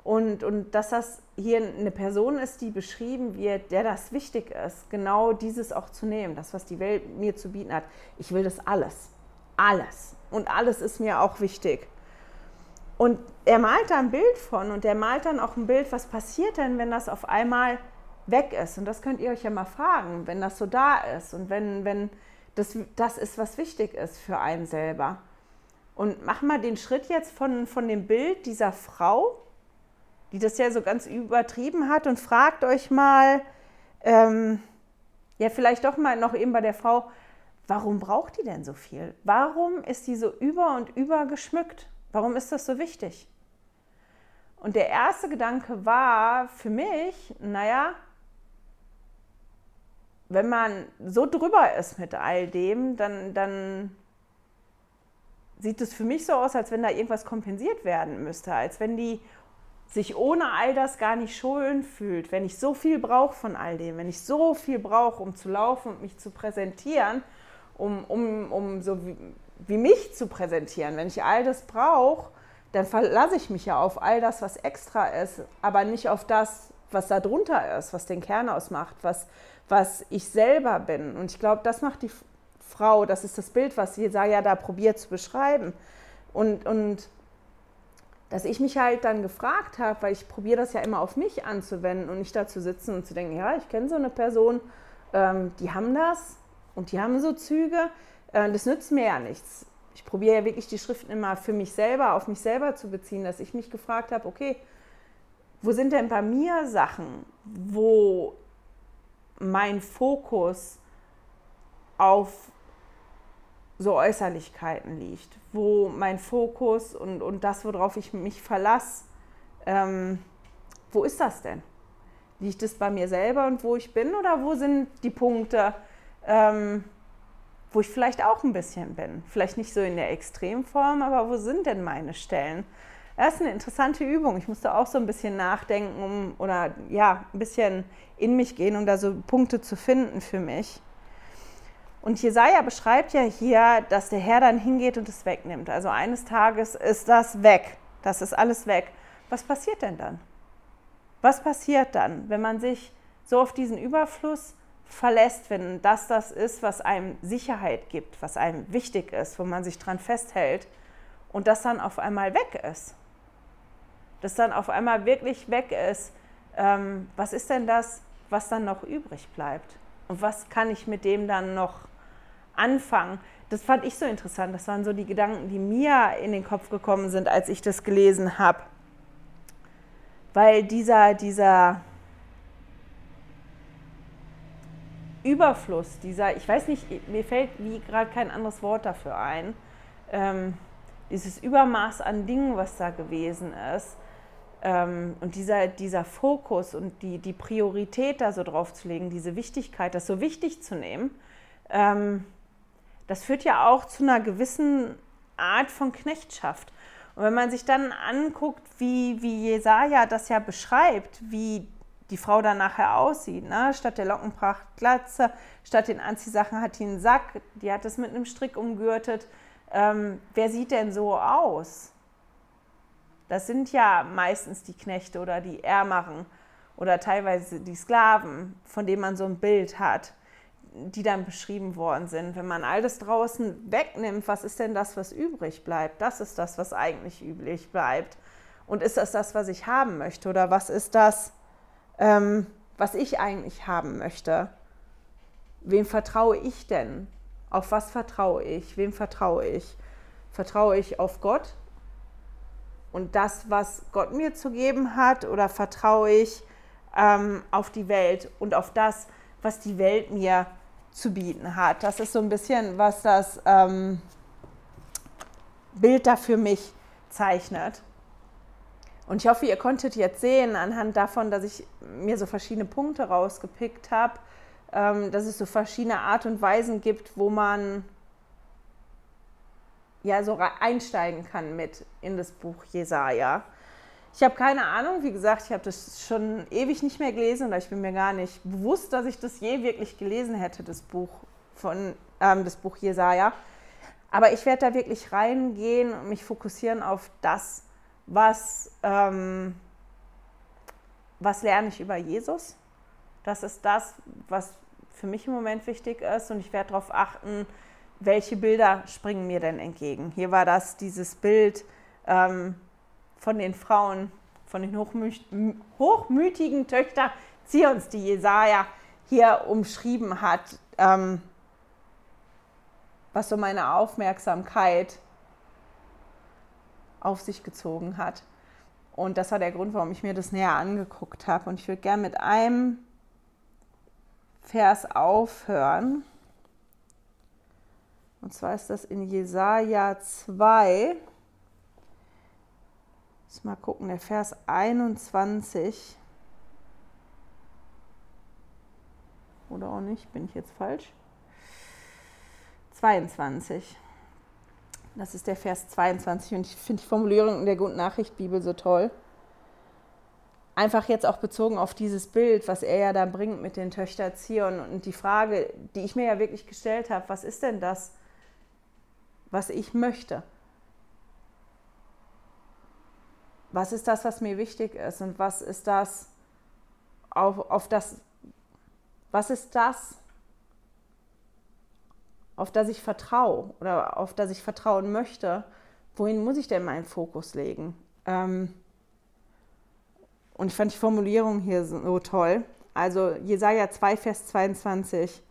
Und, und dass das hier eine Person ist, die beschrieben wird, der das wichtig ist, genau dieses auch zu nehmen, das, was die Welt mir zu bieten hat. Ich will das alles. Alles. Und alles ist mir auch wichtig. Und er malt da ein Bild von und er malt dann auch ein Bild, was passiert denn, wenn das auf einmal weg ist. Und das könnt ihr euch ja mal fragen, wenn das so da ist und wenn, wenn, das, das ist, was wichtig ist für einen selber. Und mach mal den Schritt jetzt von, von dem Bild dieser Frau, die das ja so ganz übertrieben hat, und fragt euch mal, ähm, ja, vielleicht doch mal noch eben bei der Frau, warum braucht die denn so viel? Warum ist die so über und über geschmückt? Warum ist das so wichtig? Und der erste Gedanke war für mich, naja, wenn man so drüber ist mit all dem, dann, dann sieht es für mich so aus, als wenn da irgendwas kompensiert werden müsste, als wenn die sich ohne all das gar nicht schön fühlt, wenn ich so viel brauche von all dem, wenn ich so viel brauche, um zu laufen und mich zu präsentieren, um, um, um so wie, wie mich zu präsentieren, wenn ich all das brauche, dann verlasse ich mich ja auf all das, was extra ist, aber nicht auf das, was da drunter ist, was den Kern ausmacht, was, was ich selber bin. Und ich glaube, das macht die Frau, das ist das Bild, was Jesaja da probiert zu beschreiben. Und, und dass ich mich halt dann gefragt habe, weil ich probiere das ja immer auf mich anzuwenden und nicht da zu sitzen und zu denken, ja, ich kenne so eine Person, ähm, die haben das und die haben so Züge. Äh, das nützt mir ja nichts. Ich probiere ja wirklich die Schriften immer für mich selber, auf mich selber zu beziehen, dass ich mich gefragt habe, okay, wo sind denn bei mir Sachen, wo mein Fokus auf so Äußerlichkeiten liegt, wo mein Fokus und, und das, worauf ich mich verlasse, ähm, wo ist das denn? Liegt es bei mir selber und wo ich bin oder wo sind die Punkte, ähm, wo ich vielleicht auch ein bisschen bin? Vielleicht nicht so in der Extremform, aber wo sind denn meine Stellen? Das ist eine interessante Übung. Ich musste auch so ein bisschen nachdenken um, oder ja, ein bisschen in mich gehen, um da so Punkte zu finden für mich. Und Jesaja beschreibt ja hier, dass der Herr dann hingeht und es wegnimmt. Also eines Tages ist das weg. Das ist alles weg. Was passiert denn dann? Was passiert dann, wenn man sich so auf diesen Überfluss verlässt, wenn das das ist, was einem Sicherheit gibt, was einem wichtig ist, wo man sich dran festhält und das dann auf einmal weg ist? Das dann auf einmal wirklich weg ist. Ähm, was ist denn das, was dann noch übrig bleibt? Und was kann ich mit dem dann noch anfangen? Das fand ich so interessant. Das waren so die Gedanken, die mir in den Kopf gekommen sind, als ich das gelesen habe. Weil dieser, dieser Überfluss, dieser, ich weiß nicht, mir fällt wie gerade kein anderes Wort dafür ein, ähm, dieses Übermaß an Dingen, was da gewesen ist, ähm, und dieser, dieser Fokus und die, die Priorität da so drauf zu legen, diese Wichtigkeit, das so wichtig zu nehmen, ähm, das führt ja auch zu einer gewissen Art von Knechtschaft. Und wenn man sich dann anguckt, wie, wie Jesaja das ja beschreibt, wie die Frau dann nachher aussieht, ne? statt der Lockenpracht Glatze, statt den Anziehsachen hat die einen Sack, die hat es mit einem Strick umgürtet. Ähm, wer sieht denn so aus? Das sind ja meistens die Knechte oder die Ärmeren oder teilweise die Sklaven, von denen man so ein Bild hat, die dann beschrieben worden sind. Wenn man all das draußen wegnimmt, was ist denn das, was übrig bleibt? Das ist das, was eigentlich übrig bleibt. Und ist das das, was ich haben möchte? Oder was ist das, ähm, was ich eigentlich haben möchte? Wem vertraue ich denn? Auf was vertraue ich? Wem vertraue ich? Vertraue ich auf Gott? Und das, was Gott mir zu geben hat, oder vertraue ich ähm, auf die Welt und auf das, was die Welt mir zu bieten hat. Das ist so ein bisschen, was das ähm, Bild da für mich zeichnet. Und ich hoffe, ihr konntet jetzt sehen, anhand davon, dass ich mir so verschiedene Punkte rausgepickt habe, ähm, dass es so verschiedene Art und Weisen gibt, wo man ja so einsteigen kann mit in das Buch Jesaja. Ich habe keine Ahnung, wie gesagt, ich habe das schon ewig nicht mehr gelesen und ich bin mir gar nicht bewusst, dass ich das je wirklich gelesen hätte, das Buch von ähm, das Buch Jesaja. Aber ich werde da wirklich reingehen und mich fokussieren auf das, was, ähm, was lerne ich über Jesus. Das ist das, was für mich im Moment wichtig ist und ich werde darauf achten, welche Bilder springen mir denn entgegen? Hier war das dieses Bild ähm, von den Frauen, von den hochmü hochmütigen Töchtern Zions, die Jesaja hier umschrieben hat, ähm, was so meine Aufmerksamkeit auf sich gezogen hat. Und das war der Grund, warum ich mir das näher angeguckt habe. Und ich würde gerne mit einem Vers aufhören. Und zwar ist das in Jesaja 2. Muss mal gucken, der Vers 21. Oder auch nicht, bin ich jetzt falsch? 22. Das ist der Vers 22 und ich finde die Formulierung in der Guten Nachricht Bibel so toll. Einfach jetzt auch bezogen auf dieses Bild, was er ja da bringt mit den Töchtern Zion und die Frage, die ich mir ja wirklich gestellt habe, was ist denn das, was ich möchte. Was ist das, was mir wichtig ist und was ist das, auf, auf das, was ist das, auf das ich vertraue oder auf das ich vertrauen möchte? Wohin muss ich denn meinen Fokus legen? Ähm, und ich fand die Formulierung hier so toll. Also Jesaja 2, Vers 22.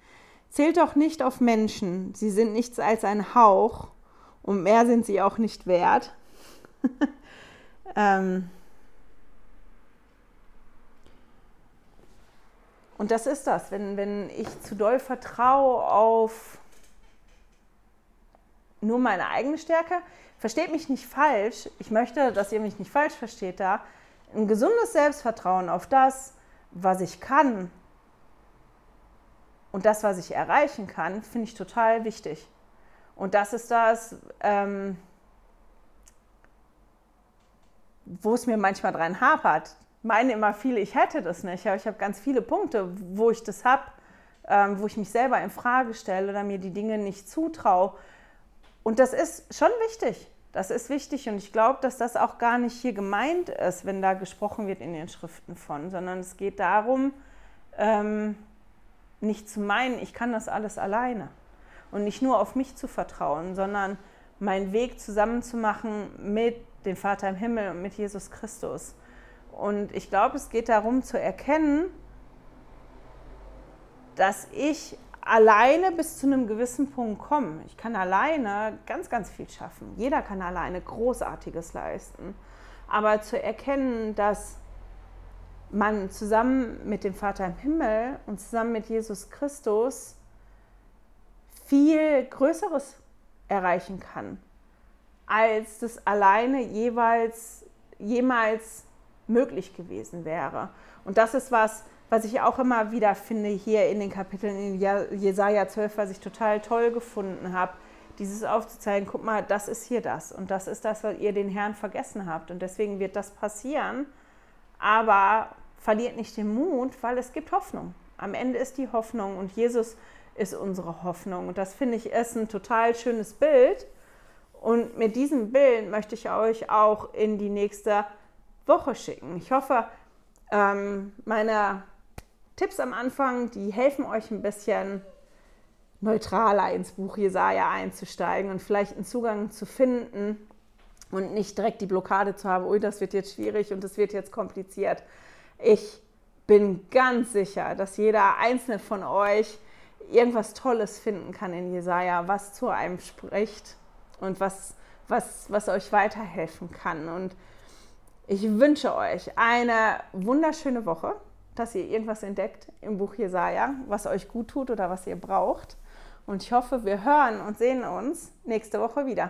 Zählt doch nicht auf Menschen, sie sind nichts als ein Hauch und mehr sind sie auch nicht wert. ähm und das ist das, wenn, wenn ich zu doll vertraue auf nur meine eigene Stärke. Versteht mich nicht falsch. Ich möchte, dass ihr mich nicht falsch versteht da. Ein gesundes Selbstvertrauen auf das, was ich kann, und das, was ich erreichen kann, finde ich total wichtig. Und das ist das, ähm, wo es mir manchmal dran hapert. Ich meine immer viele, ich hätte das nicht, aber ich habe ganz viele Punkte, wo ich das habe, ähm, wo ich mich selber in Frage stelle oder mir die Dinge nicht zutraue. Und das ist schon wichtig. Das ist wichtig und ich glaube, dass das auch gar nicht hier gemeint ist, wenn da gesprochen wird in den Schriften von, sondern es geht darum, ähm, nicht zu meinen, ich kann das alles alleine und nicht nur auf mich zu vertrauen, sondern meinen Weg zusammenzumachen mit dem Vater im Himmel und mit Jesus Christus. Und ich glaube, es geht darum zu erkennen, dass ich alleine bis zu einem gewissen Punkt komme. Ich kann alleine ganz, ganz viel schaffen. Jeder kann alleine Großartiges leisten. Aber zu erkennen, dass man zusammen mit dem Vater im Himmel und zusammen mit Jesus Christus viel Größeres erreichen kann, als das alleine jeweils jemals möglich gewesen wäre. Und das ist was, was ich auch immer wieder finde hier in den Kapiteln in Jesaja 12, was ich total toll gefunden habe, dieses aufzuzeigen, guck mal, das ist hier das und das ist das, was ihr den Herrn vergessen habt und deswegen wird das passieren, aber verliert nicht den Mut, weil es gibt Hoffnung. Am Ende ist die Hoffnung und Jesus ist unsere Hoffnung und das finde ich ist ein total schönes Bild und mit diesem Bild möchte ich euch auch in die nächste Woche schicken. Ich hoffe, ähm, meine Tipps am Anfang, die helfen euch ein bisschen neutraler ins Buch Jesaja einzusteigen und vielleicht einen Zugang zu finden und nicht direkt die Blockade zu haben, ui, das wird jetzt schwierig und das wird jetzt kompliziert. Ich bin ganz sicher, dass jeder einzelne von euch irgendwas Tolles finden kann in Jesaja, was zu einem spricht und was, was, was euch weiterhelfen kann. Und ich wünsche euch eine wunderschöne Woche dass ihr irgendwas entdeckt im Buch Jesaja, was euch gut tut oder was ihr braucht. Und ich hoffe, wir hören und sehen uns nächste Woche wieder.